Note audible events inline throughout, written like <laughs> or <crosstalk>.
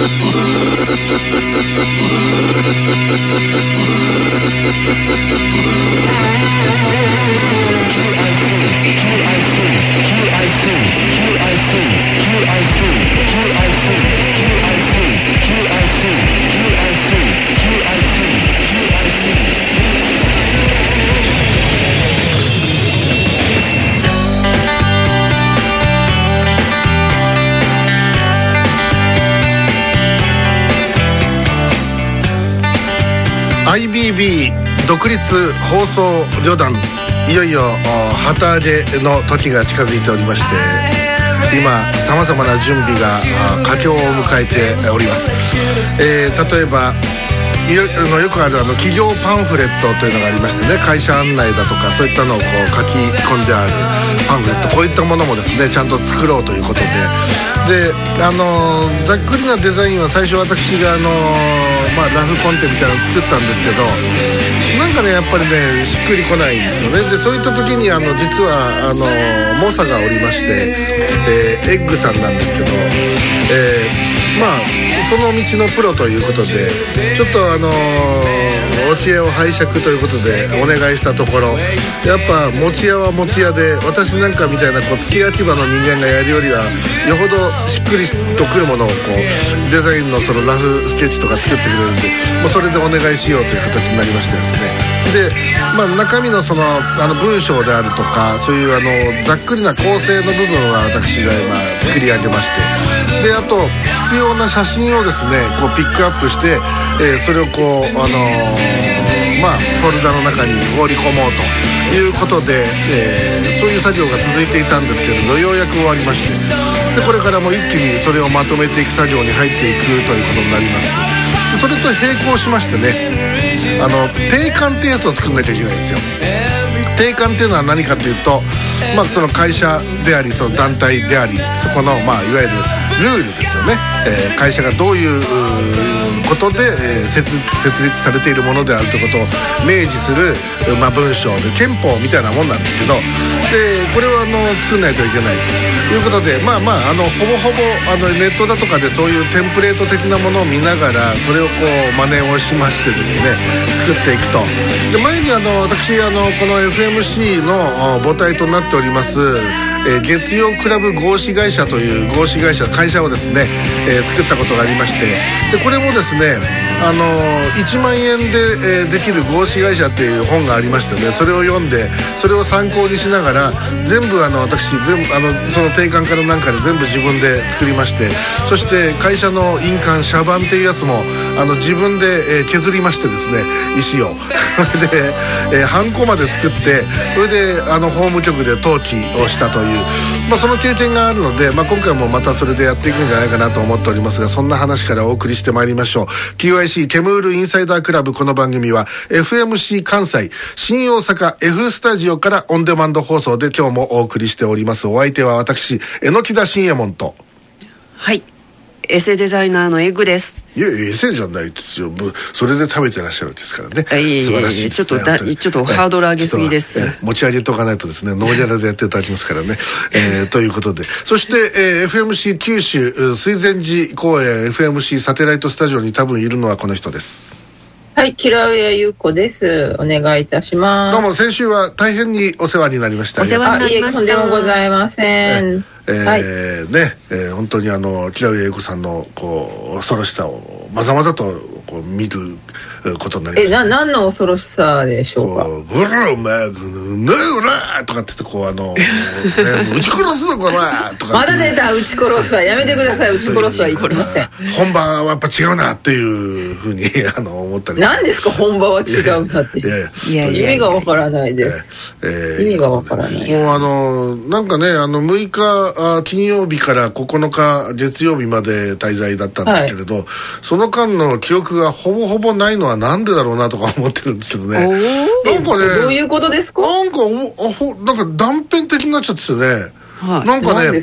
QIC, QIC, QIC, QIC, QIC. IBB 独立放送旅団いよいよ旗揚げの時が近づいておりまして今さまざまな準備が佳境を迎えております、えー、例えばよよくあるあの企業パンフレットというのがありましてね会社案内だとかそういったのをこう書き込んであるパンフレットこういったものもですねちゃんと作ろうということでであのざっくりなデザインは最初私があの、まあ、ラフコンテみたいなのを作ったんですけどなんかねやっぱりねしっくりこないんですよね。でそういった時にあの実はあの猛者がおりまして、えー、エッグさんなんですけど、えー、まあその道のプロということでちょっとあのお知恵を拝借ということでお願いしたところやっぱ持ち屋は持ち屋で私なんかみたいなこう付け焼き場の人間がやるよりはよほどしっくりとくるものをこうデザインのそのラフスケッチとか作ってくれるんでもうそれでお願いしようという形になりましてですね。で、まあ、中身のそのあの文章であるとかそういうあのざっくりな構成の部分は私が今作り上げまして。であと必要な写真をですねこうピックアップして、えー、それをこうあのー、まあフォルダの中に放り込もうということで、えー、そういう作業が続いていたんですけれどようやく終わりまして。でこれからも一気にそれをまとめていく作業に入っていくということになります。でそれと並行しましてねあの定款ってやつを作んなきゃいけないんですよ。定款っていうのは何かというと、まあ、その会社でありその団体でありそこの、まあ、いわゆるルールですよね、えー、会社がどういうことで、えー、設立されているものであるということを明示する、まあ、文章で憲法みたいなもんなんですけどでこれをあの作んないといけないということでまあまああのほぼほぼあのネットだとかでそういうテンプレート的なものを見ながらそれをこう真似をしましてですね作っていくと。で前にあの私あのこの FMC の母体となっておりますえ、月曜クラブ合資会社という合資会社会社をですね、えー、作ったことがありましてでこれもですねねあの1万円で、え、できる合資会社っていう本がありましてねそれを読んでそれを参考にしながら全部あの私全部あのその定款からなんかで全部自分で作りましてそして会社の印鑑社番っていうやつもあの自分で、え、削りましてですね石を。<laughs> で、えー、ハンコまで作ってそれであの法務局で登記をしたという、まあ、その経験があるので、まあ、今回もまたそれでやっていくんじゃないかなと思っておりますがそんな話からお送りしてまいりましょう。TYC ケムールインサイダークラブ。この番組は FMC 関西新大阪 F スタジオからオンデマンド放送で今日もお送りしております。お相手は私榎田信右衛門と。はい。エセデザイナーのエグです。いやエセじゃないですよ。それで食べてらっしゃるんですからね。素晴らしい、ね、ちょっとだちょっとハードル上げすぎです、持ち上げとかないとですねノーギャラでやっていただきますからね、えー、ということで。そして、えー、FMC 九州水前寺公園 FMC サテライトスタジオに多分いるのはこの人です。はい、キラウエ優子です。お願いいたします。どうも先週は大変にお世話になりました。お世話になりました。とんでもございません。えー、はい、ね、えー、本当にあの木田上英子さんのこう恐ろしさをまざまざとこう見ることになりました、ね、えな何の恐ろしさでしょうか「ほらお前ねえら!」とかって言ってこうあの、ね「<laughs> 撃ち殺すぞこら!」とかまだ出た撃ち殺すはやめてください撃ち殺すは言ってません本場はやっぱ違うなっていうふうに <laughs> あの思ったり。何ですか本場は違うなって。いやいや。意味がわからないです、えー、意味がわからない。もうあのなんかねあの6日あ金曜日から9日月曜日まで滞在だったんですけれど、はい、その間の記憶がほぼほぼないのはなんでだろうなとか思ってるんですけどね。なんかねどういうことですか？なんかあほなんか断片的になっちゃってね。はい、なんかね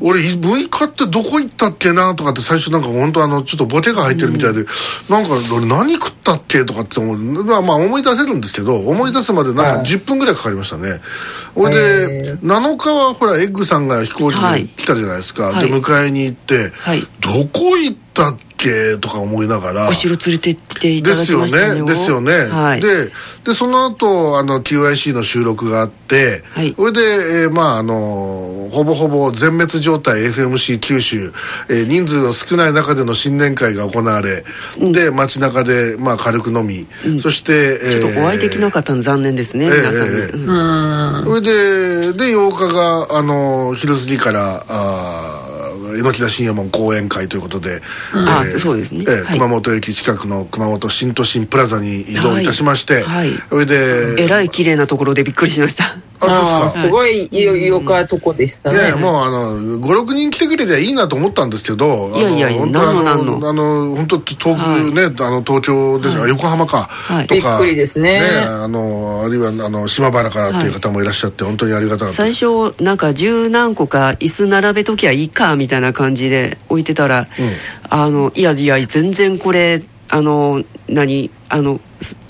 俺6日ってどこ行ったっけなとかって最初なんか本当あのちょっとボケが入ってるみたいで、うん、なんか俺何食ったっけとかって思うまあまあ思い出せるんですけど思い出すまでなんか10分ぐらいかかりましたね。ほ、はいで7日はほらエッグさんが飛行機に来たじゃないですか、はい、で迎えに行って、はい、どこ行ったったっけとか思いながら。お城連れてっていただきましたよ。ですよね。ですよね、はい、ででその後あの QIC の収録があって、はい、それで、えー、まああのほぼほぼ全滅状態 FMC 九州、えー、人数の少ない中での新年会が行われ、うん、で街中でまあ軽く飲み、うん、そして、えー、ちょっとお会いできなかったの残念ですね、えー、皆さんに、えー、それでで8日があの昼過ぎからあ榎田信也門講演会ということで、うん、えー、そうですね、えー、熊本駅近くの熊本新都心プラザに移動いたしまして、はい、それでえらい綺麗なところでびっくりしましたあそうですか。すごいよかとこでしたね。いやもうあの56人来てくれりゃいいなと思ったんですけどいやいや何の何のあの本当遠くね、はい、あの東京ですが、はい、横浜か、はい、とか。びっくりですね。ねあのあるいはあの島原からっていう方もいらっしゃって、本当にありがたかった最初なんか十何個か椅子並べときゃいいかみたいな感じで置いてたら、うん、あのいやいや全然これあの何あの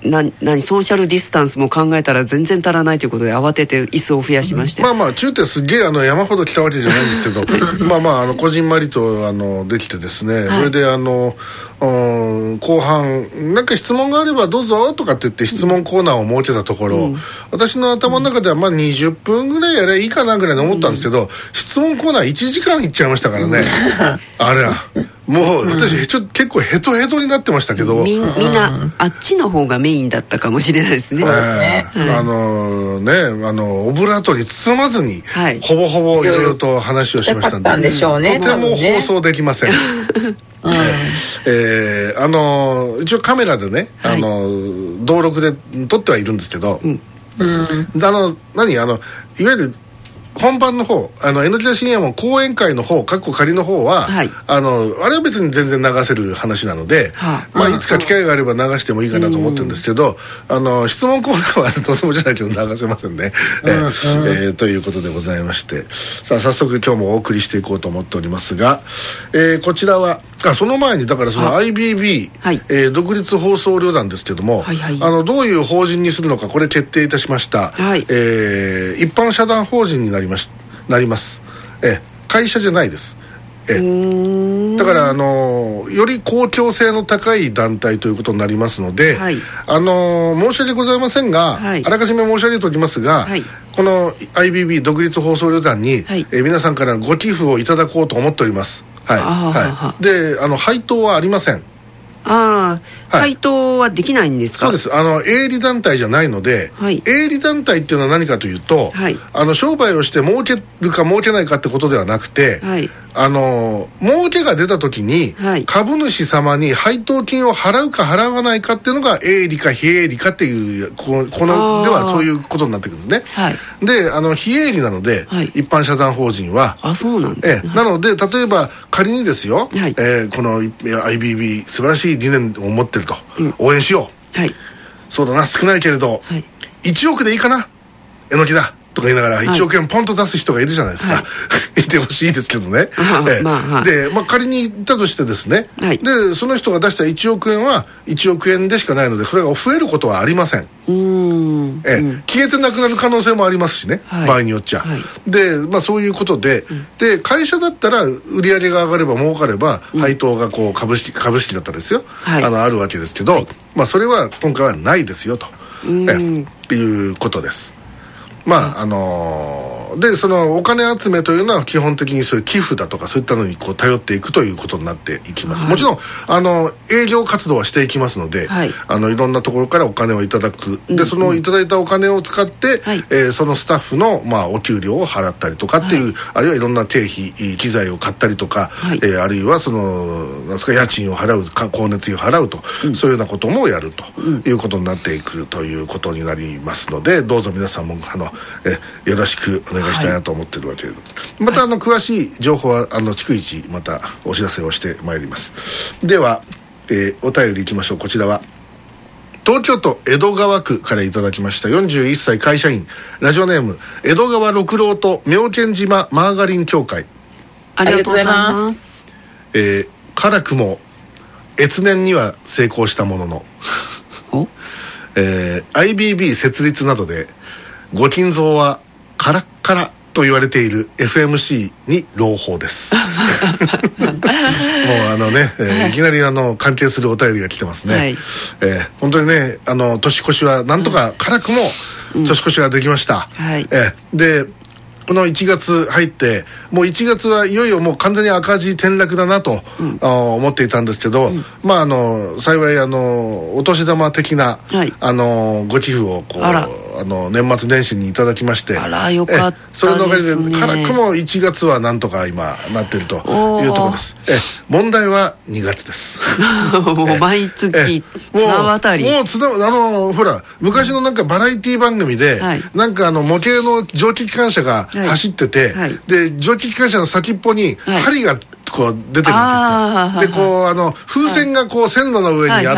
な何ソーシャルディスタンスも考えたら全然足らないということで慌てて椅子を増やしまして、まあまあ中ってすげえあの山ほど来たわけじゃないんですけど <laughs> まあまああのこじんまりとあのできてですね、はい、それであのうん後半なんか質問があればどうぞとかって言って質問コーナーを設けたところ、うん、私の頭の中ではまあ20分ぐらいやればいいかなぐらいに思ったんですけど、うん、質問コーナー1時間いっちゃいましたからね、<laughs> あれはもう私ちょっと結構ヘトヘトになってましたけど。みみんなあっちの方がメインだったかもしれないですね、えー、あのねあのオブラートに包まずに、はい、ほぼほぼいろいろと話をしましたんで、ね、とても放送できません、うん、えー、あの一応カメラでね、はい、あの登録で撮ってはいるんですけど、うん、あの何？あのいわゆる本番の方あの NHK 深夜も講演会の方かっこ仮の方は、はい、あのあれは別に全然流せる話なので、はあ、まあ、いつか機会があれば流してもいいかなと思ってるんですけど、あの質問コーナーは <laughs> とてもじゃないけど流せませんね、えー、ということでございまして。さあ早速今日もお送りしていこうと思っておりますが、えー、こちらはあその前にだからその IBB、はい、えー、独立放送旅団ですけども、はいはい、あのどういう法人にするのかこれ決定いたしました、はい、えー、一般社団法人になりましなります、え会社じゃないです。えだからあのより公共性の高い団体ということになりますので、はい、あの申し訳ございませんが、はい、あらかじめ申し上げておきますが、はい、この IBB 独立放送旅団に、はい、え皆さんからご寄付をいただこうと思っておりますはい、はい、であの配当はありません。ああ、配当はできないんですか？そうです。あの営利団体じゃないので、はい、営利団体っていうのは何かというと、はい、あの商売をして儲けるか儲けないかってことではなくて、はい、あの儲けが出た時に、株主様に配当金を払うか払わないかっていうのが営利か非営利かっていうこのこのではそういうことになってくるんですね、はい、であの非営利なので、はい、一般社団法人はあそうなんです、ね、えなので例えば仮にですよ、はい。えー、この IBB 素晴らしい理念を持ってると、うん、応援しよう、はい、そうだな少ないけれど、はい、1億でいいかなえのきだとか言いながら1億円ポンと出す人がいるじゃないですか、はい、<laughs> いてほしいですけどね、えまあ、で、まあ、仮に言ったとしてですね、はい、でその人が出した1億円は1億円でしかないのでそれが増えることはありません。うん。え、うん、消えてなくなる可能性もありますしね、はい、場合によっちゃ、はい、で、まあ、そういうことでうん、で会社だったら売り上げが上がれば儲かれば、配当がこう株式株式だったらですよ、あのあるわけですけど、まあ、それは今回はないですよと、ええ。いうことですまああのーでそのお金集めというのは基本的にそういう寄付だとかそういったのにこう頼っていくということになっていきます、はい、もちろんあの営業活動はしていきますので、はい、あのいろんなところからお金をいただく、でそのいただいたお金を使って、はい、えー、そのスタッフの、まあ、お給料を払ったりとかっていう、あるいはいろんな経費機材を買ったりとか、はい、えー、あるいはそのなんすか家賃を払う光熱費を払うと、うん、そういうようなこともやるということになっていくということになりますのでどうぞ皆さんもあのえよろしくお願いしたいなと思ってるわけ。です、はい、またあの詳しい情報はあの逐一またお知らせをしてまいります。では、えー、お便りいきましょう。こちらは東京都江戸川区からいただきました。41歳会社員。ラジオネーム江戸川六郎と妙見島マーガリン協会。ありがとうございます。えー、辛くも越年には成功したものの。えー、IBB 設立などでご金蔵はカラッカラと言われている FMC に朗報です。<laughs> もうあのね、えー、いきなりあの関係するお便りが来てますね、はい、えー、本当にねあの年越しはなんとか辛くも年越しができました、うん、はい、えー、でこの1月入ってもう1月はいよいよもう完全に赤字転落だなと、うん、思っていたんですけど、うん、まああの幸いあのお年玉的な、はい、あのご寄付をこうあの年末年始にいただきましてあらよかったそれのおかげで辛くも1月はなんとか今なってるというところです。え問題は2月です。<laughs> もう毎月綱渡り。もう綱あのほら昔のなんかバラエティ番組で、はい、なんかあの模型の蒸気機関車が走ってて、で蒸気機関車の先っぽに針がこう出てるんですよ。でこうあの風船がこう線路の上にあっ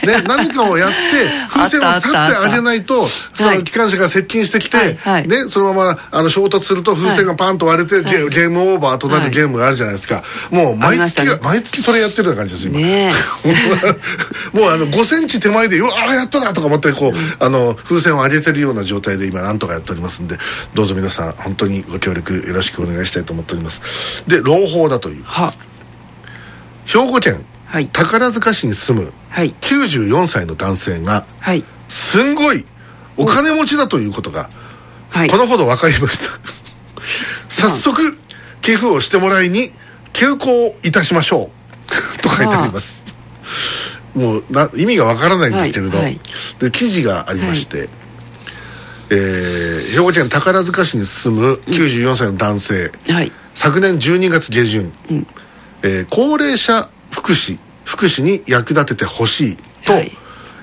てね何かをやって <laughs> 風船を去ってあげないとその機関車が接近してきてねそのままあの衝突すると風船がパンと割れてゲームオーバーとなるゲームがあるじゃないですか。もう毎月毎月それやってるような感じです今。<laughs> もうあの5センチ手前でうわあやったなとか思ってこうあの風船を上げてるような状態で今なんとかやっておりますんでどうぞ皆さん本当にご協力よろしくお願いしたいと思っております。で朗報だというい。うは。兵庫県宝塚市に住む94歳の男性が、はい、すんごいお金持ちだということが、はい、このほど分かりました。<laughs> 早速寄付をしてもらいに休校いたしましょう。<laughs> と書いてあります。もうな意味がわからないんですけれど、はいはい、で記事がありまして、はい、えー、兵庫県宝塚市に住む94歳の男性、うんはい、昨年12月下旬、うん、えー、高齢者福祉福祉に役立ててほしいと、はい、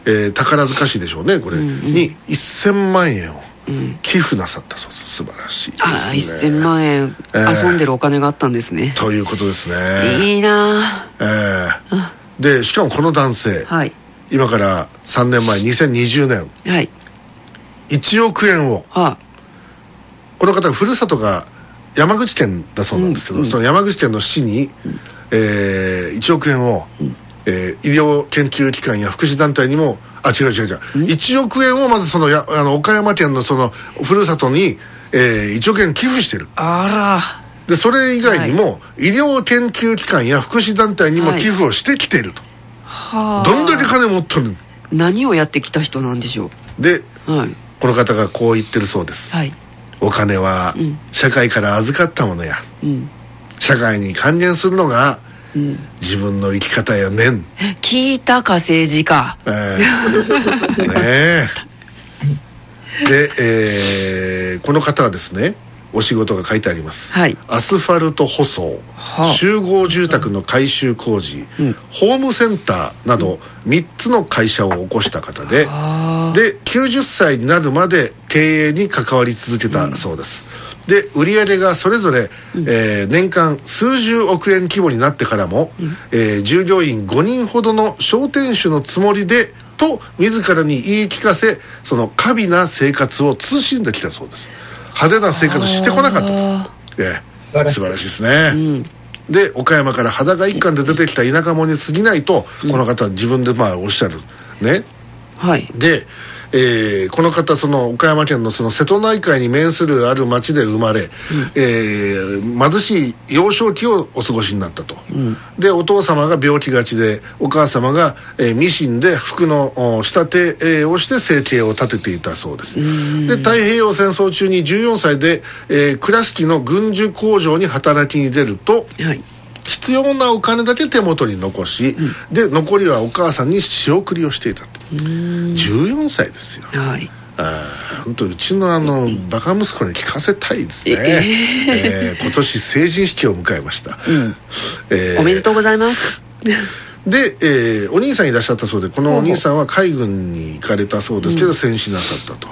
えー、宝塚市でしょうねこれ、うんうん、に1000万円を寄付なさったそうです素晴らしいです、ね、ああ1000万円、えー、遊んでるお金があったんですね。ということですね。いいなええー、でしかもこの男性、はい、今から3年前2020年、はい、1億円を、はあ、この方ふるさとが山口県だそうなんですけど、うん、その山口県の市に、うん、えー、1億円を、うん、えー、医療研究機関や福祉団体にもあ違う違う違う、うん、1億円をまずそのやあの岡山県のそのふるさとに、えー、1億円寄付してる。あら。でそれ以外にも、はい、医療研究機関や福祉団体にも寄付をしてきていると、はい、どんだけ金持っとる何をやってきた人なんでしょう？で、はい、この方がこう言ってるそうです、はいお金は社会から預かったものや、うん、社会に還元するのが自分の生き方やねん聞いたか政治家。えー、<laughs> ねえ。で、えー、この方はですねお仕事が書いてあります、はい、アスファルト舗装、はあ、集合住宅の改修工事、うん、ホームセンターなど3つの会社を起こした方で、はあ、で90歳になるまで経営に関わり続けたそうです、うん、で売上がそれぞれ、うん、えー、年間数十億円規模になってからも、うん、えー、従業員5人ほどの商店主のつもりでと自らに言い聞かせその過敏な生活を慎んできたそうです派手な生活してこなかったと、ええ、素晴らしい。ですね、うん、で岡山から裸一貫で出てきた田舎者に過ぎないと、うん、この方は自分でまあおっしゃる。ね。はい。でえー、この方その岡山県のその瀬戸内海に面するある町で生まれ、うん、えー、貧しい幼少期をお過ごしになったと、うん、でお父様が病気がちでお母様が、えー、ミシンで服の仕立て、えー、をして生計を立てていたそうです。で太平洋戦争中に14歳で、えー、倉敷の軍需工場に働きに出ると、はい。必要なお金だけ手元に残し、うん、で残りはお母さんに仕送りをしていたと14歳ですよ。はい。あ本当うちのあのバカ息子に聞かせたいですね、えー、えー、今年成人式を迎えました、うん。えー、おめでとうございます。で、えー、お兄さんいらっしゃったそうでこのお兄さんは海軍に行かれたそうですけど、うん、戦死なさったと。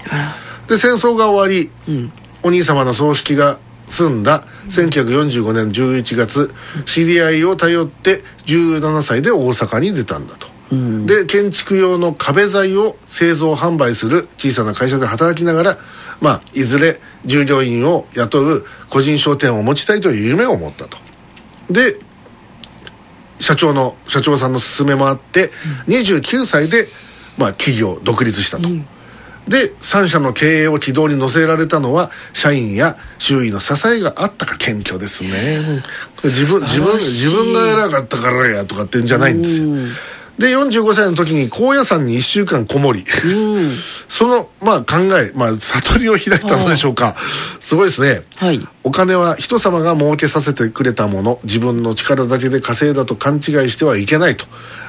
で戦争が終わり、うん、お兄様の葬式が済んだ1945年11月知り合いを頼って17歳で大阪に出たんだと、うん、で建築用の壁材を製造販売する小さな会社で働きながらまあいずれ従業員を雇う個人商店を持ちたいという夢を持ったと。で社長の社長さんの勧めもあって29歳で、まあ、企業独立したと、うん。で3社の経営を軌道に乗せられたのは社員や周囲の支えがあったか謙虚ですね。自分自分自分が偉かったからやとかってんじゃないんですよで45歳の時に高野山に1週間こもり、<laughs> その、まあ、考え、まあ、悟りを開いたのでしょうか。すごいですね、はい、お金は人様が儲けさせてくれたもの。自分の力だけで稼いだと勘違いしてはいけないと。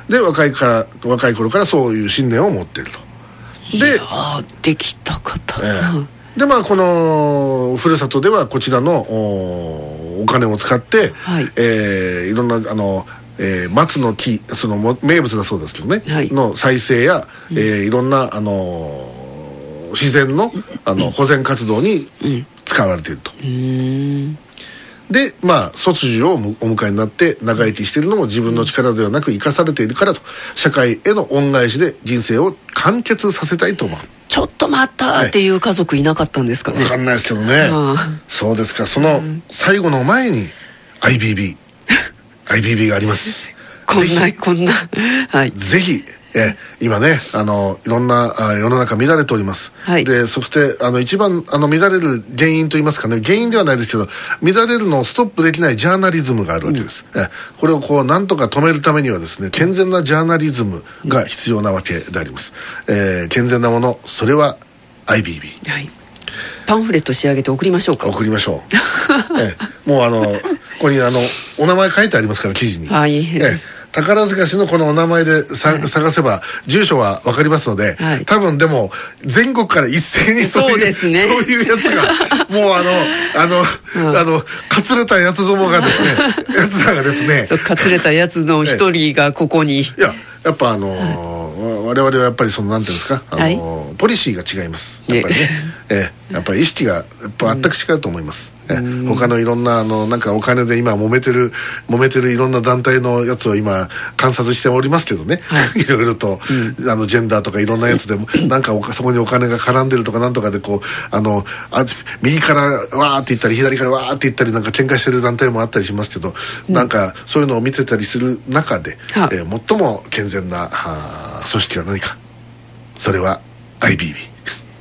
で若いから若い頃からそういう信念を持っているとでできた方、えー、でまあこのふるさとではこちらのおお金を使って、はい。えー、いろんなあのえー、松の木その名物だそうですけどね、はい、の再生や、えー、いろんな、あのー、自然のあの保全活動に使われていると。でまあ卒業をお迎えになって長生きしているのも自分の力ではなく生かされているからと。社会への恩返しで人生を完結させたいと思う。ちょっと待ったっていう家族いなかったんですかね、分かんないですけどね、そうですか。その最後の前に IBB IBB があります。こんなこんな。はい。ぜひ。え今ねあのいろんなあ世の中乱れております、はい、でそしてあの一番あの乱れる原因といいますかね。原因ではないですけど乱れるのをストップできないジャーナリズムがあるわけです、うん、えこれをこうなんとか止めるためにはですね健全なジャーナリズムが必要なわけであります、えー、健全なものそれは IBB、はい。パンフレット仕上げて送りましょうか。送りましょう、え <laughs> え、もうあのここにあのお名前書いてありますから記事に。はい、ええ。宝塚市のこのお名前でさ、はい、探せば住所は分かりますので、はい、多分でも全国から一斉にそういうそう,、ね、いうやつが <laughs> もうあのあの、うん、あのかつれたやつどもがですね <laughs> やつらがですねかつれたやつの一人がここに。<laughs> いややっぱあのー、我々はやっぱりそのなんていうんですか、あのーはい、ポリシーが違います。やっぱりね、え。え、やっぱり意識がやっぱ全く違うと思います、え他のいろんなあのなんかお金で今揉めてる揉めてるいろんな団体のやつを今観察しておりますけどね、はい、<laughs> いろいろと、うん、あのジェンダーとかいろんなやつでもなんかそこにお金が絡んでるとかなんとかでこうあのあ右からわーって言ったり左からわーって言ったりなんか喧嘩してる団体もあったりしますけど、うん、なんかそういうのを見てたりする中で、はえー、最も健全なは組織は何か？それは IBB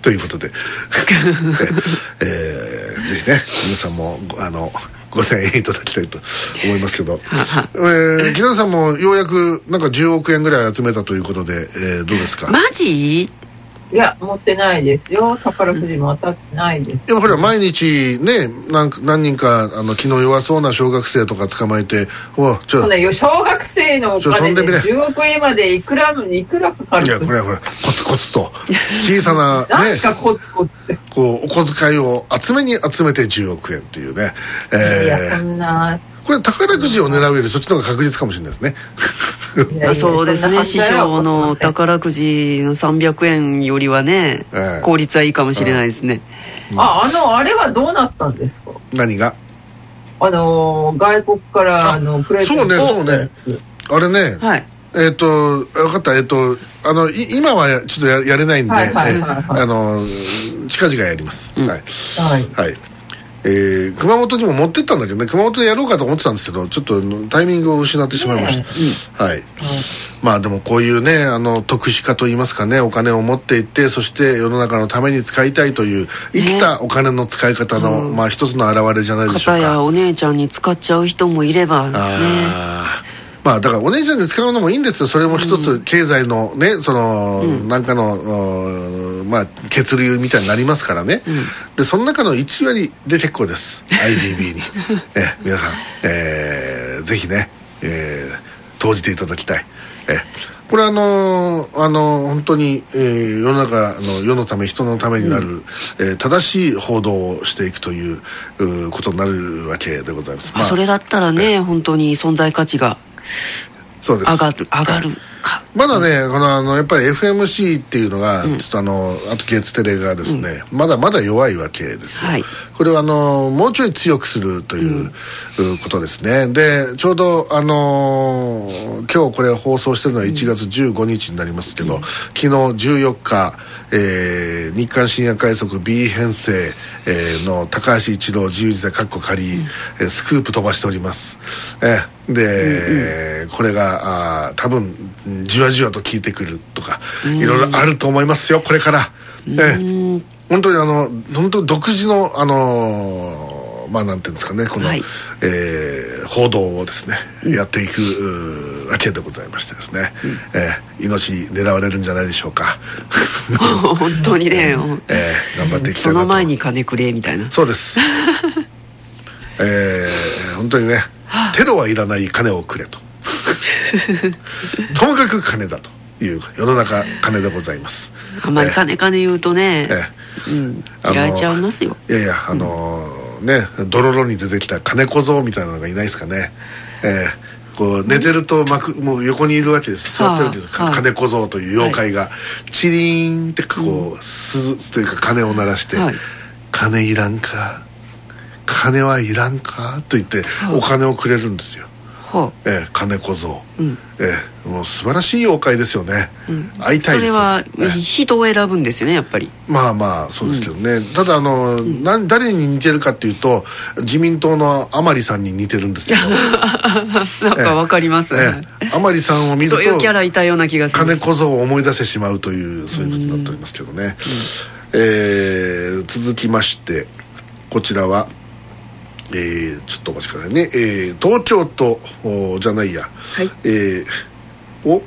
ということで、<laughs> えー、ぜひね皆さんもあの5000円いただきたいと思いますけど、えー、木田さんもようやくなんか10億円ぐらい集めたということで、えー、どうですか？マジ？いや、持ってないですよ。宝くじも当たってないです。でもほら、毎日ね、なん何人か、あの、気の弱そうな小学生とか捕まえて、おちょ、ね、小学生のお金で10億円までいくら、いくらかかるいや、これはほら、コツコツと、小さな、<laughs> ね、なコツコツって。こう、お小遣いを集めに集めて10億円っていうね。えー、いや、そんな。これ宝くじを狙うよりそっちの方が確実かもしれないですねそうですね。師匠の宝くじの300円よりはね、え効率はいいかもしれないですね、うん、ああのあれはどうなったんですか？何が？あの外国からあのプレゼント。そうねそうね。あれね、はい、えっ、ー、と分かった。えっ、ー、とあの今はちょっとややれないんで、はいはいはいはい、あの近々やります、うん、はい、はい、はいえー、熊本にも持ってったんだけどね熊本でやろうかと思ってたんですけどちょっとタイミングを失ってしまいました、うん、はい、うん、まあでもこういうねあの特殊化といいますかねお金を持っていってそして世の中のために使いたいという生きたお金の使い方の、ね、まあ一つの表れじゃないでしょうか。片やお姉ちゃんに使っちゃう人もいればねまあだからお姉ちゃんに使うのもいいんですよ。それも一つ経済のねその、うん、なんかのまあ血流みたいになりますからね、うん、でその中の1割で結構です。IDB に。<laughs> え皆さん、えー、ぜひね、えー、投じていただきたい。えこれあのー、あのー、本当に、えー、世の中の世のため人のためになる、うん、えー、正しい報道をしていくということになるわけでございます、まあ、それだったらね、本当に存在価値がそうです。上がる上がるか。まだねこのあのやっぱり FMC っていうのが、ちょっとあのあと月テレがですね、うん、まだまだ弱いわけですよ、はい、これはあのもうちょい強くするという、うん、ことですね。でちょうどあの今日これ放送してるのは1月15日になりますけど、うん、昨日14日、えー、日韓深夜快速 B 編成、えー、の高橋一郎自由自在かっこ仮、うん、スクープ飛ばしております。えーで、うんうん、これがあ多分じわじわと効いてくるとか、いろいろあると思いますよこれから。ええ。本当にあの本当独自のあのまあなんていうんですかねこの、はい、えー、報道をですね、うん、やっていくわけでございましてですね、うん、えー、命狙われるんじゃないでしょうか。<laughs> 本当にね、えー、頑張っていきたいなと。その前に金くれみたいな。そうです。<laughs> えー、本当にねテロはいらない金をくれと。<laughs> ともかく金だという世の中金でございます。あんまり金金言うとね、ええ。うん、嫌いちゃいますよ。いやいやあのー、ねドロロに出てきた金小僧みたいなのがいないですかね。ええ。こう寝てると幕もう横にいるわけです。座ってるわけです、はあ、金小僧という妖怪が、チリーンってこう鈴というか鐘を鳴らして、はい、金いらんか金はいらんか？と言ってお金をくれるんですよ、はあ、ええ、金小僧、うん、ええ、もう素晴らしい妖怪ですよね、うん、会いたいですそれは人を選ぶんですよねやっぱり。まあまあそうですけどね、うん、ただあの、うん、な誰に似てるかっていうと自民党の甘利さんに似てるんですけど。<laughs> なんかわかりますね、ええ、甘利さんを見るとそういうキャラいたような気がする。金小僧を思い出してしまうというそういうことになっておりますけどね、うん、えー、続きましてこちらはえー、ちょっとお待ちくださいね、えー、東京都じゃないや、はい、えー、お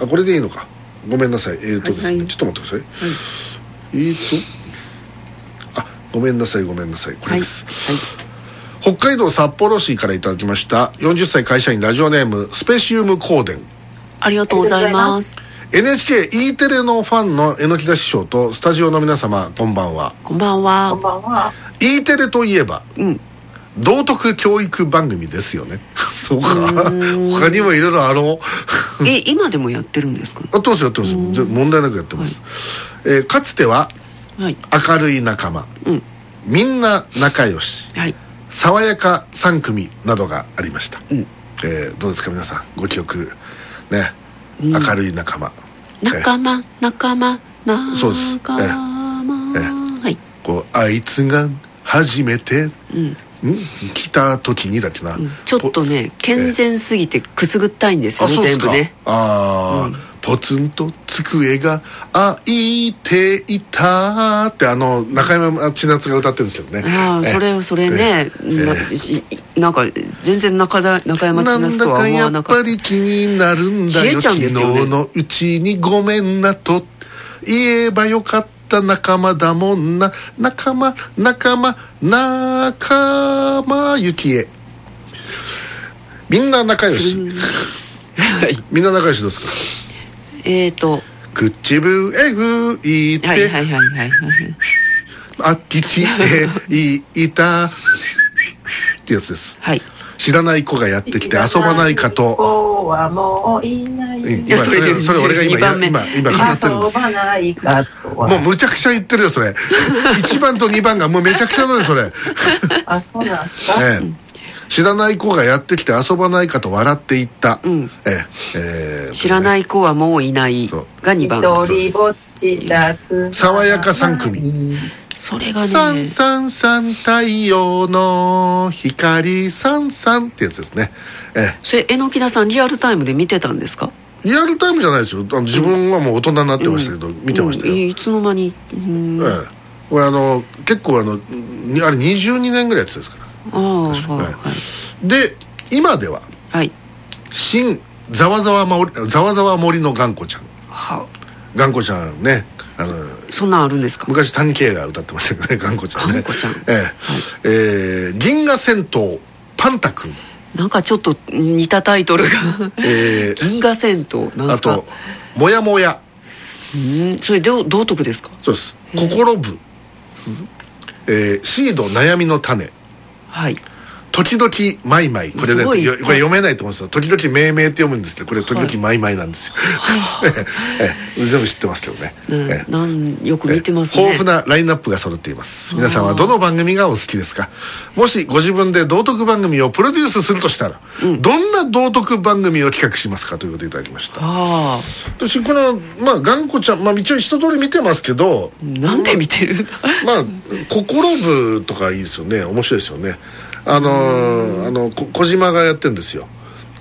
あこれでいいのか。ごめんなさい。えっ、ー、とですね、はい。はい、ちょっと待ってください、はい、えっ、ー、と。あごめんなさいごめんなさい。これです、はい、北海道札幌市からいただきました40歳会社員ラジオネームスペシウム香典。ありがとうございます。NHKE テレのファンの榎田師匠とスタジオの皆様こんばんは。こんばんは。こんばんは。E テレといえば、うん道徳教育番組ですよね。<laughs> そうか。他にもいろいろあろう。<laughs> え今でもやってるんですか？やってますやってます。問題なくやってます、はい、えー、かつては、はい、明るい仲間、うん、みんな仲良し、はい、爽やか3組などがありました、うん、えー、どうですか皆さんご記憶？ね、うん、明るい仲間。仲間仲間？仲間？そうです、えーえー、はい、こうあいつが初めて、うん来た時にだっけな、うん、ちょっとね健全すぎてくすぐったいんですよね全部ね。ああ、うん、ポツンと机が開いていたってあの中山千夏が歌ってるんですけどね。ああそれそれね、えなんか全然中田中山千夏とは思わなかった。やっぱり気になるんだよ、ね、昨日のうちにごめんなと。言えばよかったった仲間だもんな。仲間仲間仲間ゆきえみんな仲良し、はい、<laughs> みんな仲良しですか？えっ、ー、と。口笛吹いて。はいはいはいはい。あっきちへいた。ってやつです。はい知らない子がやってきて遊ばないかと。子はもういない今それそれ俺が今今今語ってるんです。もうむちゃくちゃ言ってるよそれ。<laughs> 1番と2番がもうめちゃくちゃなんですそれ。あそうなんですか、ええ。知らない子がやってきて遊ばないかと笑っていった、うん、ええ。ー、知らない子はもういないが2番爽やか3組それがね「ンサンサン太陽の光サンサン」ってやつですね。えそれ榎田さんリアルタイムで見てたんですか？リアルタイムじゃないですよ。あの自分はもう大人になってましたけど、うん、見てましたよ、うん、いつの間に、うん、ええ。これあの結構あのあれ22年ぐらいやってたんですから。ああ、はい、で今では、はい、新ざわざわ森ざわざわ森の頑固ちゃん。は。頑固ちゃんねあのそんなんあるんですか？昔谷圭が歌ってましたけどね頑固ちゃんね。頑固ちゃん。ええ、はい、えー、銀河戦闘パンタ君。なんかちょっと似たタイトルが。えー、銀河戦闘なんあと「もやもや」うん。それ道道徳ですか？そうです「心部」えー「シード悩みの種」はい時々マイマイ。これねこれ読めないと思うんですよ。時々命名って読むんですけどこれ時々マイマイなんですよ、はい、<laughs> 全部知ってますけどね、ねなんよく見てますね。豊富なラインナップが揃っています。皆さんはどの番組がお好きですか？もしご自分で道徳番組をプロデュースするとしたら、うん、どんな道徳番組を企画しますかということでいただきました。私このまあ頑固ちゃんまあ一応一通り見てますけどなんで見てる？まあ心部とかいいですよね。面白いですよねあのー、あの小島がやってるんですよ。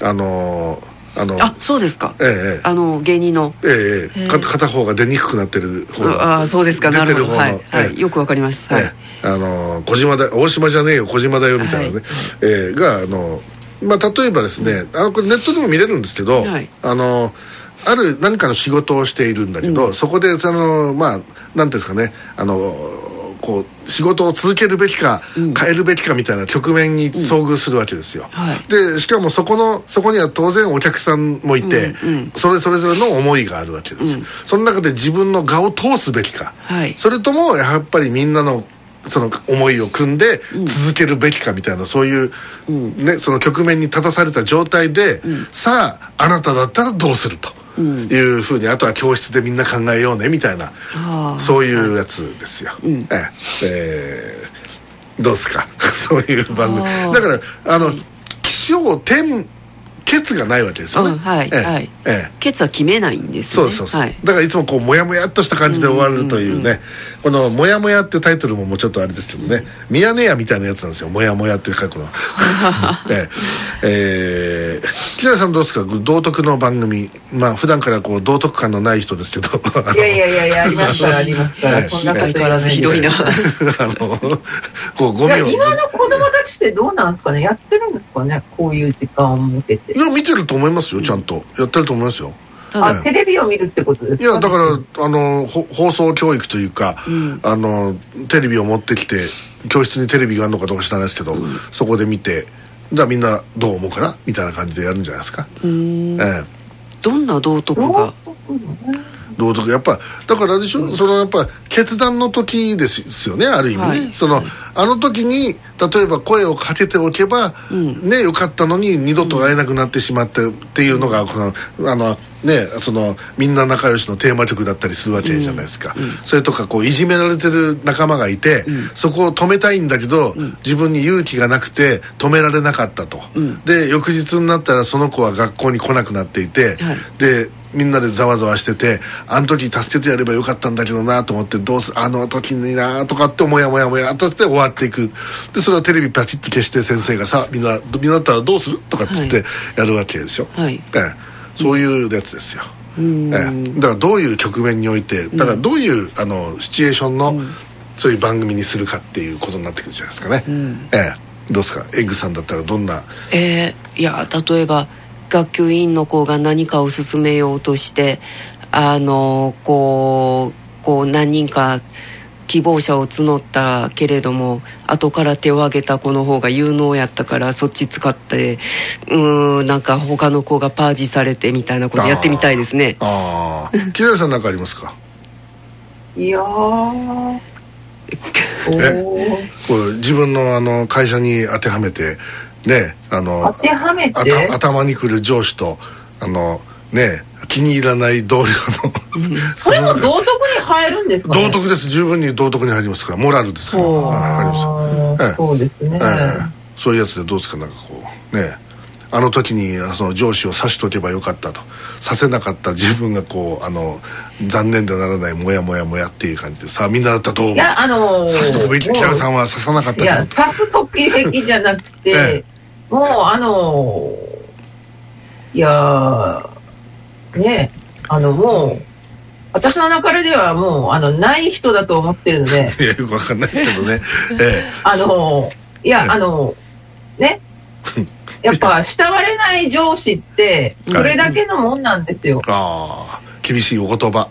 あのあのあそうですか。ええあの芸人の。ええ片方が出にくくなってる方ああそうですか。なるほど。はい、はい、よくわかります。はい。あの小島だ大島じゃねえよ小島だよみたいなね、はい、えー、があのまあ例えばですねあのこれネットでも見れるんですけど、はい、あのある何かの仕事をしているんだけど、うん、そこでそのまあ何ですかねあのこう仕事を続けるべきか、変えるべきかみたいな局面に遭遇するわけですよ、うんはい、でしかもそこのそこには当然お客さんもいて、うんうん、それそれぞれの思いがあるわけです、うん、その中で自分の我を通すべきか、はい、それともやっぱりみんなのその思いを組んで続けるべきかみたいな、そういう、ね、その局面に立たされた状態で、さああなただったらどうすると。いうふうにあとは教室でみんな考えようねみたいなそういうやつですよ。ええ。ー、どうですか？<laughs> そういう番組。だからあの気象点ケツがないわけですよね、うん、はい、ええ。はい。ええ、ケツは決めないんです、ね、そうそうそう、はい、だからいつもこうモヤモヤっとした感じで終わるというね、この「モヤモヤ」ってタイトルももうちょっとあれですけどね「ミヤネ屋」みたいなやつなんですよ「モヤモヤ」って書くの <laughs> ええ。えー、木田さんどうですか？道徳の番組。まあ普段からこう道徳感のない人ですけど。いやいやいやいやありますからあります。<laughs> から、そんなこと言わずひどいな。<laughs> あのこうゴミを今の子供たちってどうなんですかね？やってるんですかね？こういう時間を設けて。いや見てると思いますよ。ちゃんと、やってると思いますよあ、テレビを見るってことですか、いやだからあの放送教育というか、うん、あのテレビを持ってきて教室にテレビがあるのかどうか知らないですけど、うん、そこで見てじゃあみんなどう思うかな？みたいな感じでやるんじゃないですか？ええ。どんな道徳が？道徳やっぱだからでしょ、うん、そのやっぱ決断の時ですよねある意味ね、はい、その、はい、あの時に例えば声をかけておけば、うん、ねよかったのに二度と会えなくなってしまったっていうのがこのあのねそのみんな仲良しのテーマ曲だったりするわけじゃないですか、うん、それとかこういじめられてる仲間がいて、うん、そこを止めたいんだけど、うん、自分に勇気がなくて止められなかったと、で翌日になったらその子は学校に来なくなっていて、はい、でみんなでざわざわしててあの時助けてやればよかったんだけどなと思ってどうすあの時になとかってもやもやもやとして終わっていく。でそれをテレビパチッと消して先生がさみんなみんなだったらどうするとかっつってやるわけでしょ、はい、ええそういうやつですよ、ええ、だからどういう局面においてだからどういう、あのシチュエーションの、そういう番組にするかっていうことになってくるじゃないですかね、ええ、どうですか？エッグさんだったらどんな？えー、いや例えば学級委員の子が何かを進めようとしてあのこうこう何人か希望者を募ったけれども後から手を挙げた子の方が有能やったからそっち使ってうんなんか他の子がパージされてみたいなことやってみたいですね。ああ木田さん何かありますか？いやえ？これ自分のあの会社に当てはめてねあの当てはめて？頭にくる上司とあのね気に入らない同僚の。それも道徳に入るんですか、ね、道徳です。十分に道徳に入りますから。モラルですから。入ります、ええ、そうですね、ええ、そういうやつでどうですか？なんかこうねあの時にその上司を刺しとけばよかったと。させなかった自分がこうあの残念でならないモヤモヤモヤっていう感じで。さあみんなだったらどういやあのー、刺すとくべき？木原さんは刺さなかったいや刺すとくべきじゃなくて、<laughs> ええ、もうあのー、いやねあのもう私の中ではもうあのない人だと思ってるので。<laughs> いやよくわかんないですけどね、<laughs> ええ、あのいや、あのね。<laughs> やっぱ慕われない上司ってそれだけのもんなんですよ、はい、ああ厳しいお言葉。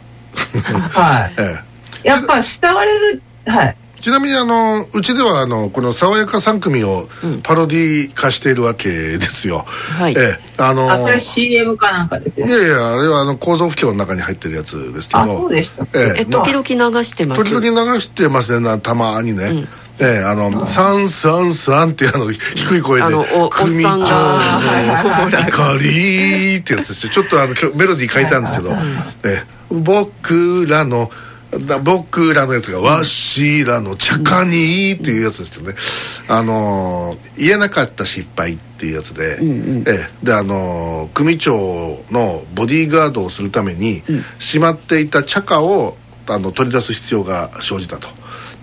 はい、ええ、やっぱ慕われるはいちなみにあのうちではあのこの「爽やか3組」をパロディ化しているわけですよ、はい、ええ、あのあそれ CM かなんかですよ。いやいやあれはあの構造不況の中に入ってるやつですけど。あそうでした。ええ時々流してます？時々流してますねたまにね、うん。ええ、あの、サンサンサンってあの、低い声で、組長の怒りってやつですよ。ちょっとあの、メロディー変えたんですけど、ええ、僕らの、僕らのやつが「わしらの茶化に」っていうやつですよね、あの言えなかった失敗っていうやつで、うんうん、えであの組長のボディーガードをするために、うん、しまっていた茶化をあの取り出す必要が生じたと。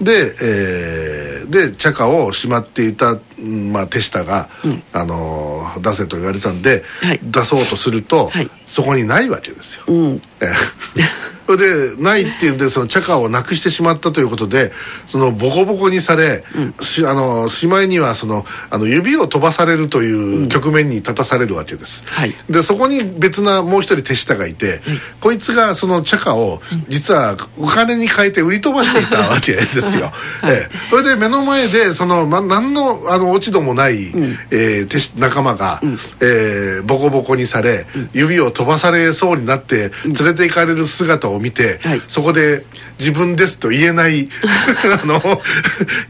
で,、えー、で茶化をしまっていたうんまあ、手下が、あの出せと言われたんで、はい。出そうとすると、はい。そこにないわけですよ。うん。ええ。そ <laughs> れでないっていうんでその茶化をなくしてしまったということでそのボコボコにされ、しあのしまいにはそのあの指を飛ばされるという局面に立たされるわけです、はい。でそこに別なもう一人手下がいて、こいつがその茶化を実はお金に変えて売り飛ばしていたわけですよ、<laughs> ええ。それで目の前でその、ま、何のあの落ち度もない、えー手し仲間が、えーボコボコにされ、指を飛ばされそうになって連れて行かれる姿を見て、はい。そこで自分ですと言えない <laughs> あの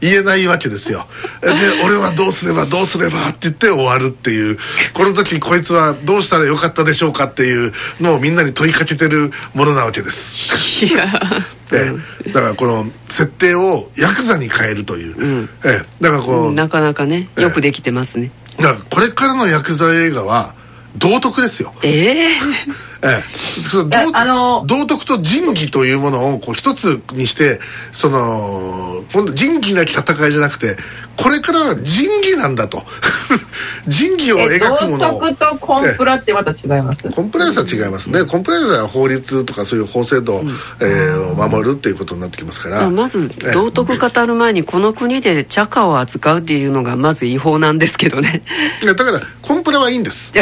言えないわけですよ。で俺はどうすればどうすればって言って終わるっていう。この時こいつはどうしたらよかったでしょうかっていうのをみんなに問いかけてるものなわけです。いや。ええ。だからこの設定をヤクザに変えるという、ええ。だからこの、なかなかねええ。よくできてますね。だからこれからのヤクザ映画は道徳ですよ。ええええ、その道あの道徳と仁義というものをこう一つにしてその今度仁義なき戦いじゃなくてこれからは仁義なんだと。<laughs> 仁義をえ描くものを。道徳とコンプラってまた違います？コンプライアンスは違いますね、コンプライアンスは法律とかそういう法制度、えーを守るっていうことになってきますから。まずええ。道徳語る前にこの国で茶化を扱うっていうのがまず違法なんですけどね。いやだからコンプラはいいんです。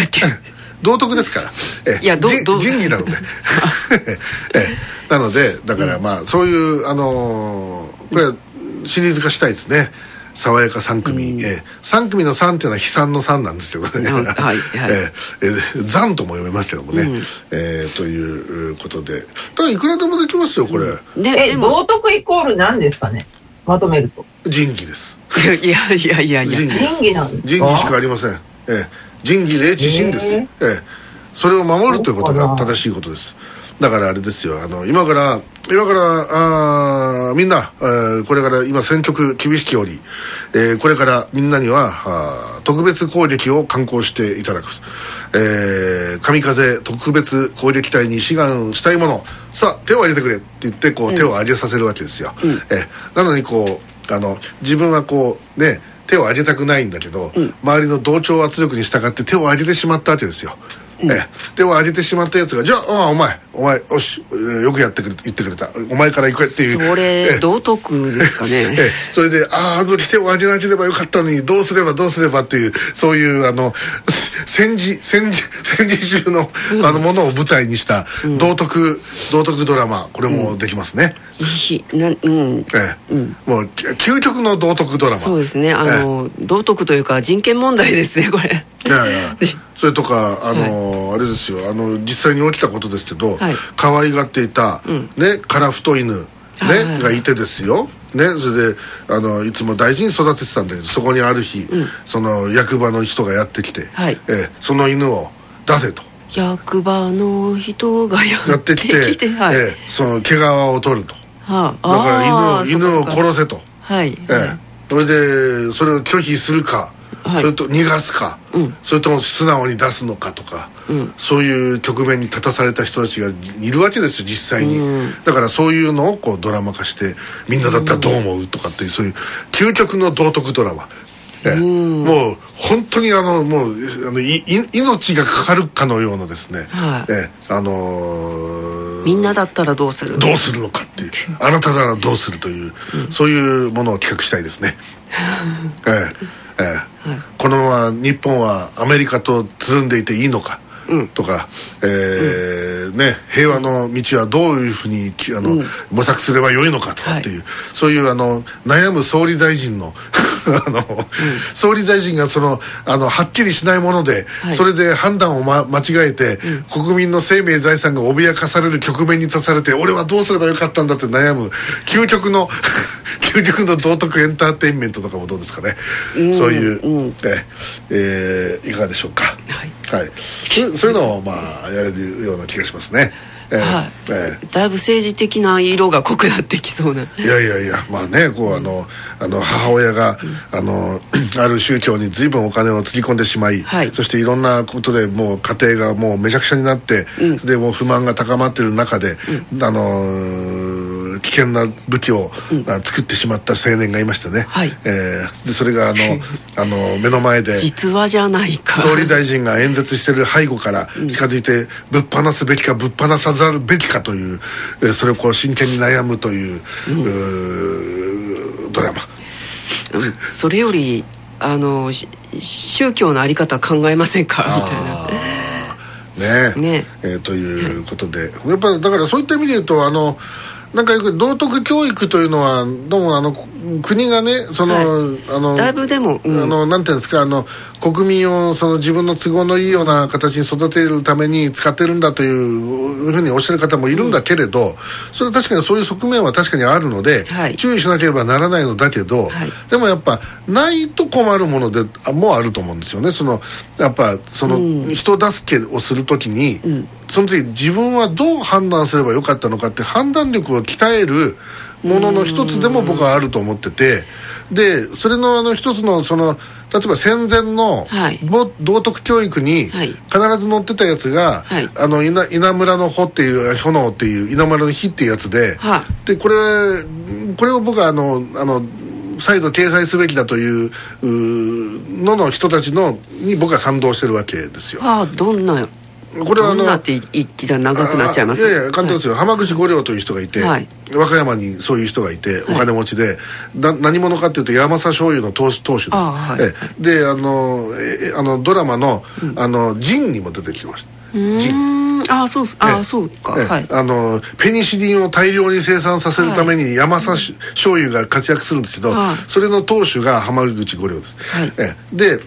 道徳ですから。ええ。いやどじど仁義なので。<laughs> ええ。なのでだからまあそういうあのーこれはシリーズ化したいですね爽やか3組、ええ。3組の3っていうのは悲惨の3なんですよ。ね、はいはい。<laughs> ええ。ええ。残とも読めますけどもね、ええということで。だからいくらでもできますよこれ、えででも。道徳イコール何ですかね？まとめると。仁義です。<laughs> いやいやいやいや。仁義です。仁義なんです。か仁義しかありません、ええ、仁義礼智信です、へえ。えそれを守るということが正しいことです。だからあれですよ。あの今から今からあーみんな、えーこれから今戦局厳しきおり、えーこれからみんなには特別攻撃を敢行していただく、えー神風特別攻撃隊に志願したいもの。さあ手を挙げてくれ。って言ってこう、手を挙げさせるわけですよ、えーなのにこうあの自分はこうね手を挙げたくないんだけど、周りの同調圧力に従って手を挙げてしまったわけですよ、ええ。手を挙げてしまったやつが「じゃああお前お前よしえーよくやってくれ言ってくれた。お前から行くっていう。そええれ道徳ですかえね。<laughs> えそれであああの時手を挙げなければよかったのにどうすればどうすればっていうそういうあの戦時戦時戦時中の,、あのものを舞台にした道徳、道徳ドラマこれもできますね、いいなうん。ええ。もうき究極の道徳ドラマ。そうですね。あの、道徳というか人権問題ですねこれ。いやいや <laughs> それとかあの、あれですよ。あの実際に起きたことですけど、はい。可愛がっていた、ねカラフト犬、ねはいはいはい。がいてですよ。ね、それであのいつも大事に育ててたんだけどそこにある日、その役場の人がやってきて、はい。ええその犬を出せと。役場の人がややってきてはい、ええその毛皮を取ると。はあ。だから犬を犬を殺せと。はい、ええ、それでそれを拒否するか、はい。それと逃がすか、うん。それとも素直に出すのかとか、うん。そういう局面に立たされた人たちがいるわけですよ実際に、うん。だからそういうのをこうドラマ化してみんなだったらどう思うとかっていうそういう究極の道徳ドラマ、ええ。もう本当にあのもうあのいい命がかかるかのようなですね、はい。ええ。あのーみんなだったらどうする？どうするのかっていう。あなたならどうするという、そういうものを企画したいですね。<laughs> ええええ。このまま日本はアメリカとつるんでいていいのか、うん。とか、えーね、平和の道はどういうふうにきあの、模索すればよいのかとかっていう、そういうあの悩む総理大臣の <laughs> あの、総理大臣がそのあのはっきりしないもので、はい。それで判断を、ま、間違えて、国民の生命財産が脅かされる局面に立たされて俺はどうすればよかったんだって悩む究極の <laughs> 究極の道徳エンターテインメントとかもどうですかね、そういう、うん。ええーいかがでしょうか。はい。はい、そういうのをまあやれるような気がしますね。えーはい。えだいぶ政治的な色が濃くなってきそうな。ーいやいやいやまあねこうあのあの母親が、あの <clears throat> ある宗教に随分お金をつぎ込んでしまい、はい。そしていろんなことでもう家庭がもうめちゃくちゃになって、でもう不満が高まってる中で、あのーー危険な武器を、あ作ってしまった青年がいましてね、はい。えーでそれがあの <laughs> あの目の前で実話じゃないか。総理大臣が演説してる背後から近づいてぶっ放すべきかぶっ放さざるべきかという、えーそれをこう真剣に悩むという,、うードラマ。うん。それよりあのし宗教のあり方考えませんか？みたいな。ね。ね。えーということで、やっぱりだからそういった意味で言うとあのなんかよく道徳教育というのはどうもあの国がねその、はい。あのだいぶでもうん。あのなんていうんですかあの国民をその自分の都合のいいような形に育てるために使ってるんだというふうにおっしゃる方もいるんだけれど、それは確かにそういう側面は確かにあるので、はい。注意しなければならないのだけど、はい。でもやっぱないと困るものであもあると思うんですよね。そのやっぱその、人助けをするときに、その時自分はどう判断すればよかったのかって判断力を鍛えるものの一つでも僕はあると思っててでそれのあの一つのその例えば戦前のはい。ぼ道徳教育にはい。必ず載ってたやつが、はい。あの稲稲村の穂っていう炎っていう稲村の火っていうやつで、はでこれこれを僕はあのあの再度掲載すべきだといううーのの人たちのに僕は賛同してるわけですよ。ああどんなこれはあのって一気が長くなっちゃいます？あいやいや簡単ですよ、浜口五両という人がいて、はい。和歌山にそういう人がいてお金持ちで、な何者かっていうと山佐醤油の当主当主です、あはい。ええ。であのえあのドラマの「あのジン」にも出てきてました。うーん。ああそうっすああそうか。ええ。はい。あのペニシリンを大量に生産させるために山佐し醤油が活躍するんですけど、はい。それの当主が浜口五両です、はい。ええ。で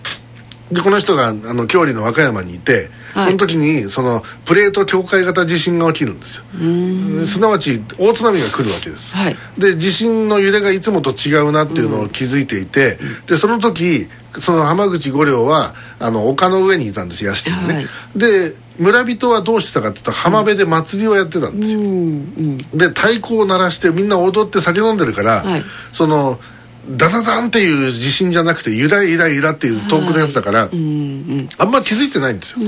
でこの人があの郷里の和歌山にいて、はい。その時にそのプレート境界型地震が起きるんですよ。すなわち大津波が来るわけです、はい。で地震の揺れがいつもと違うなっていうのを気づいていて、でその時その浜口五両はあの丘の上にいたんです屋敷にね、はい。で村人はどうしてたかっていうと浜辺で祭りをやってたんですよ、うん。うん。で太鼓を鳴らしてみんな踊って酒飲んでるから、はい。そのダダダンっていう地震じゃなくてゆらゆらゆらっていう遠くのやつだから、うんうん。あんま気づいてないんですよ、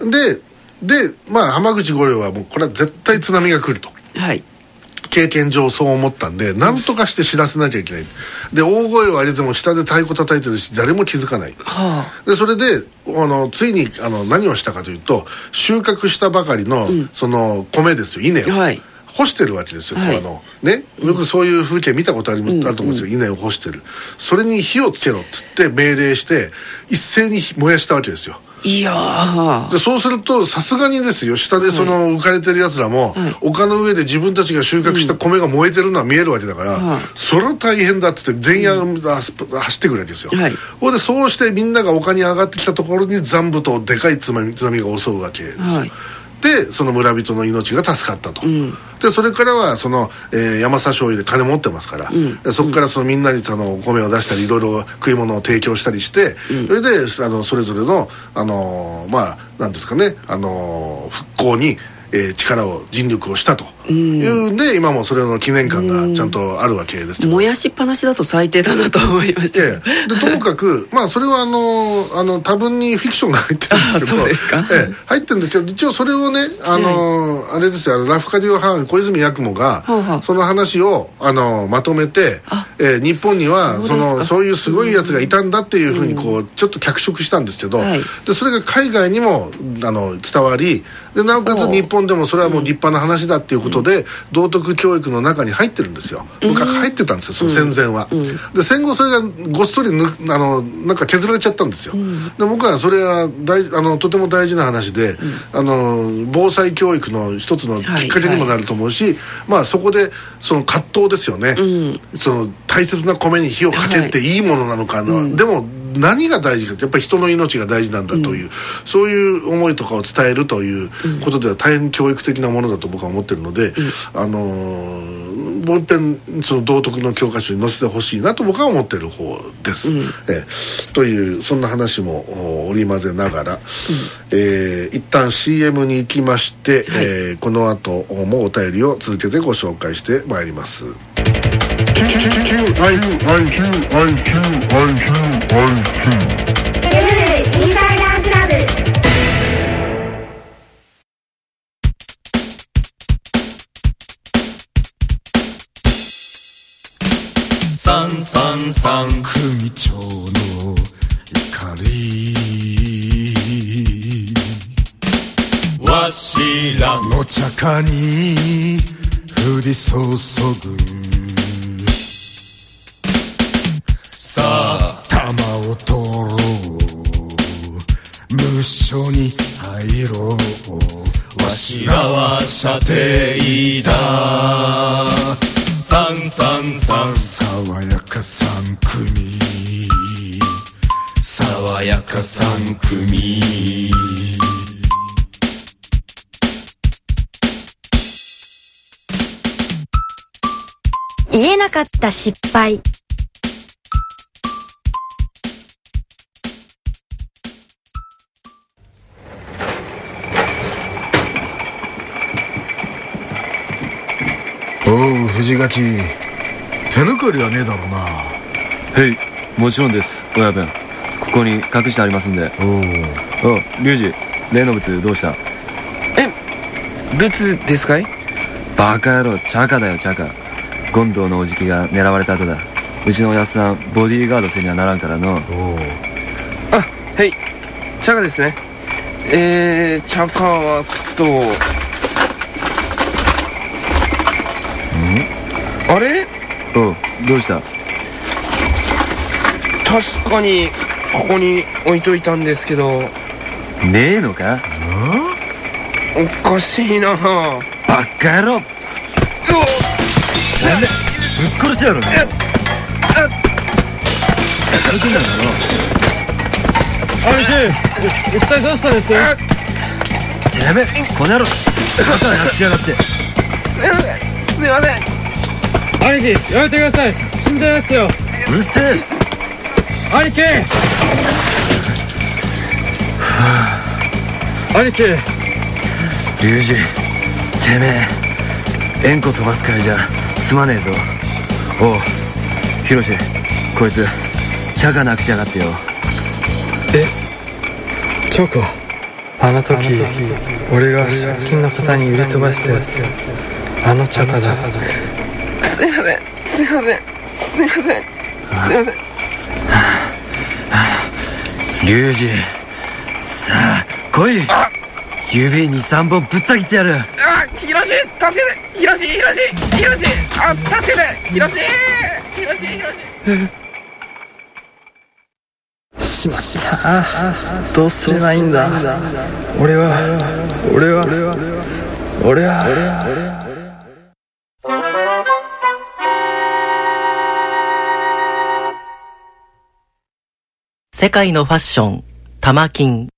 うん。ででまあ浜口五両はもうこれは絶対津波が来ると。はい。経験上そう思ったんで何とかして知らせなきゃいけない。で大声を上げても下で太鼓叩いてるし誰も気づかない。はでそれであのついにあの何をしたかというと収穫したばかりの、その米ですよ稲を、はい干してるわけですよ、はい。の。ね。よくそういう風景見たことあり、あると思うんですよ、稲を干してる。それに火をつけろっつって命令して一斉に燃やしたわけですよ。あいやー。でそうするとさすがにですよ下でその浮かれてるやつらも、はい。丘の上で自分たちが収穫した米が燃えてるのは見えるわけだから、はい。それは大変だっつって全員走走ってくるわけですよ、はい。ほいでそうしてみんなが丘に上がってきたところに残部とでかい津波津波が襲うわけですよ、はいでその村人の命が助かったと、ん。でそれからはその、えー山佐醤油で金持ってますから、でそこからそのみんなにそのお米を出したりいろいろ食い物を提供したりして、それであのそれぞれの、あのーまあなんですかね、あのー復興に、えー力を尽力をしたというんで、今もそれの記念館がちゃんとあるわけです燃やしっぱなしだと最低だなと思いましたええ、でともかく <laughs> まあそれはあのあの多分にフィクションが入ってるんですけど。ええ、入ってるんですよ。一応それをねあの、あれですよあのラフカディオハーン小泉八雲が、その話をあのまとめてあ、ええ、日本にはそのそういうすごいやつがいたんだっていうふうにこう、ちょっと脚色したんですけど、はい。でそれが海外にもあの伝わりでなおかつ日本でもそれはもう立派な話だっていうことで、道徳教育の中に入ってるんですよ。昔入ってたんですよその戦前は、で戦後それがごっそりぬあのなんか削られちゃったんですよ、で僕はそれは大あのとても大事な話で、あの防災教育の一つのきっかけにもなると思うし、まあそこでその葛藤ですよね、その大切な米に火をかけていいものなのかな、でも何が大事かってやっぱり人の命が大事なんだという、そういう思いとかを伝えるということでは大変教育的なものだと僕は思ってるので、あのーもう一遍その道徳の教科書に載せてほしいなと僕は思ってる方です。ええ。というそんな話もお織り交ぜながら、えー一旦 CM に行きまして、えーこの後もお便りを続けてご紹介してまいります。三三三組長の怒りわしらの茶化に降り注ぐ玉を取ろう無所に入ろう。わしらは射程だ。三三三爽やか三組。爽やか三組。言えなかった失敗おう藤垣手抜かりはねえだろうなはいもちろんです親分ここに隠してありますんでおうおリュウジ例の物どうしたえ物ですかいバカ野郎チャカだよチャカ権藤のおじきが狙われた後だうちのおやっさんボディーガードせにはならんからのおうあはいチャカですねえー、チャカはとあれ？おうどうした？確かにここに置いといたんですけど。ねえのか？おかしいな。バカ野郎。ぶっ殺してやろうねやる気なんだ兄貴訴えさせたんです？よろてめ。えこの野郎。<laughs> バカなくしやがってすいませんすいません兄貴やめてください死んじゃいますようるせえ兄貴兄貴龍二てめえ円弧飛ばす会じゃすまねえぞおうヒロシこいつチャカなくしやがってよチョコあの時俺が借金の方に売り飛ばしたやつあのチャカだすいません。すいません。すいません。すいません。龍二。さあ来い。指に3本ぶった切ってやる。あヒロシ助けて。ヒロシヒロシヒロシ。あ助けて。ヒロシ。ヒロシヒロシ。しまった。どうすればいいんだ。俺は俺は俺は俺は世界のファッション、玉金。